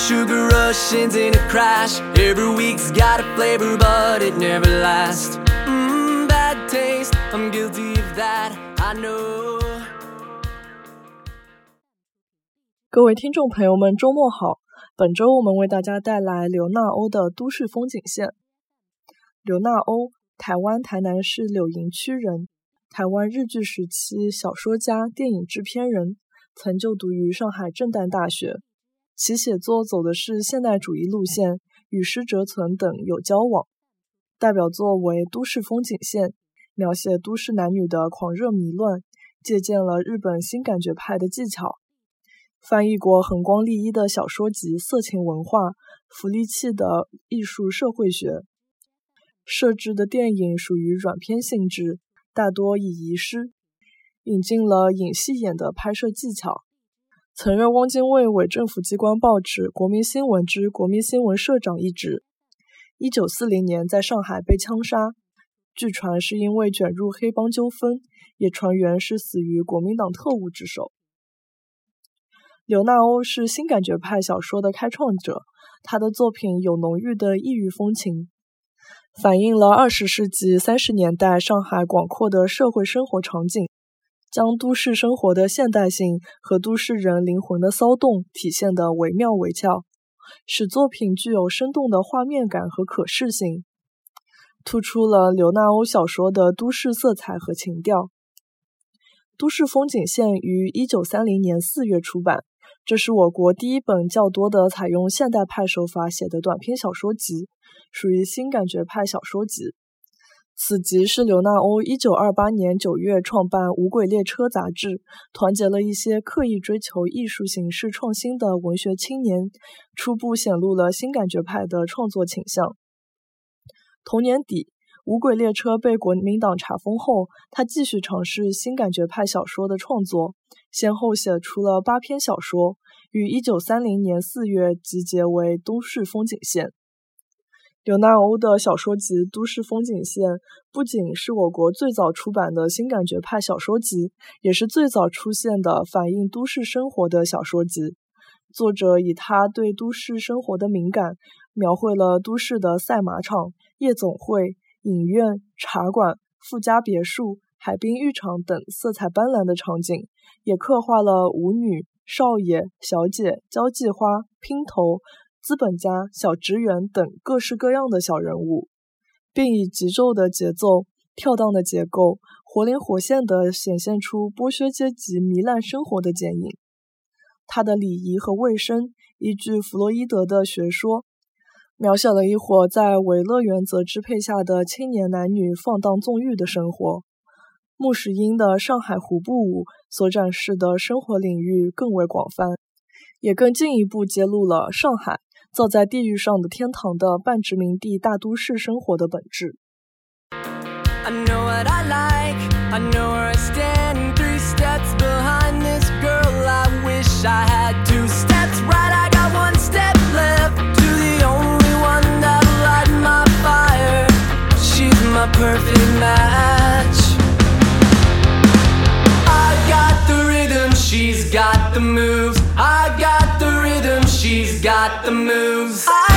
sugar rush ends in a crash. Every week's got a flavor, but it never lasts. Mmm, bad taste. I'm guilty of that. I know. 各位听众朋友们，周末好！本周我们为大家带来刘纳欧的都市风景线。刘纳欧，台湾台南市柳营区人，台湾日据时期小说家、电影制片人，曾就读于上海震旦大学。其写作走的是现代主义路线，与施哲存等有交往。代表作为《都市风景线》，描写都市男女的狂热迷乱，借鉴了日本新感觉派的技巧。翻译过横光利一的小说集《色情文化》，福利器的艺术社会学。设置的电影属于软片性质，大多以遗失，引进了影戏演的拍摄技巧。曾任汪精卫伪政府机关报纸《国民新闻》之国民新闻社长一职。一九四零年在上海被枪杀，据传是因为卷入黑帮纠纷，也传言是死于国民党特务之手。刘纳欧是新感觉派小说的开创者，他的作品有浓郁的异域风情，反映了二十世纪三十年代上海广阔的社会生活场景。将都市生活的现代性和都市人灵魂的骚动体现得惟妙惟肖，使作品具有生动的画面感和可视性，突出了刘纳欧小说的都市色彩和情调。《都市风景线》于一九三零年四月出版，这是我国第一本较多的采用现代派手法写的短篇小说集，属于新感觉派小说集。此集是刘纳欧1928年9月创办《无轨列车》杂志，团结了一些刻意追求艺术形式创新的文学青年，初步显露了新感觉派的创作倾向。同年底，《无轨列车》被国民党查封后，他继续尝试新感觉派小说的创作，先后写出了八篇小说，于1930年4月集结为《都市风景线》。刘娜欧的小说集《都市风景线》不仅是我国最早出版的新感觉派小说集，也是最早出现的反映都市生活的小说集。作者以他对都市生活的敏感，描绘了都市的赛马场、夜总会、影院、茶馆、富家别墅、海滨浴场等色彩斑斓的场景，也刻画了舞女、少爷、小姐、交际花、姘头。资本家、小职员等各式各样的小人物，并以急骤的节奏、跳荡的结构，活灵活现地显现出剥削阶级糜烂生活的剪影。他的礼仪和卫生依据弗洛伊德的学说，描写了一伙在维勒原则支配下的青年男女放荡纵欲的生活。穆石英的《上海胡步舞》所展示的生活领域更为广泛，也更进一步揭露了上海。造在地狱上的天堂的半殖民地大都市生活的本质。Got the moves. I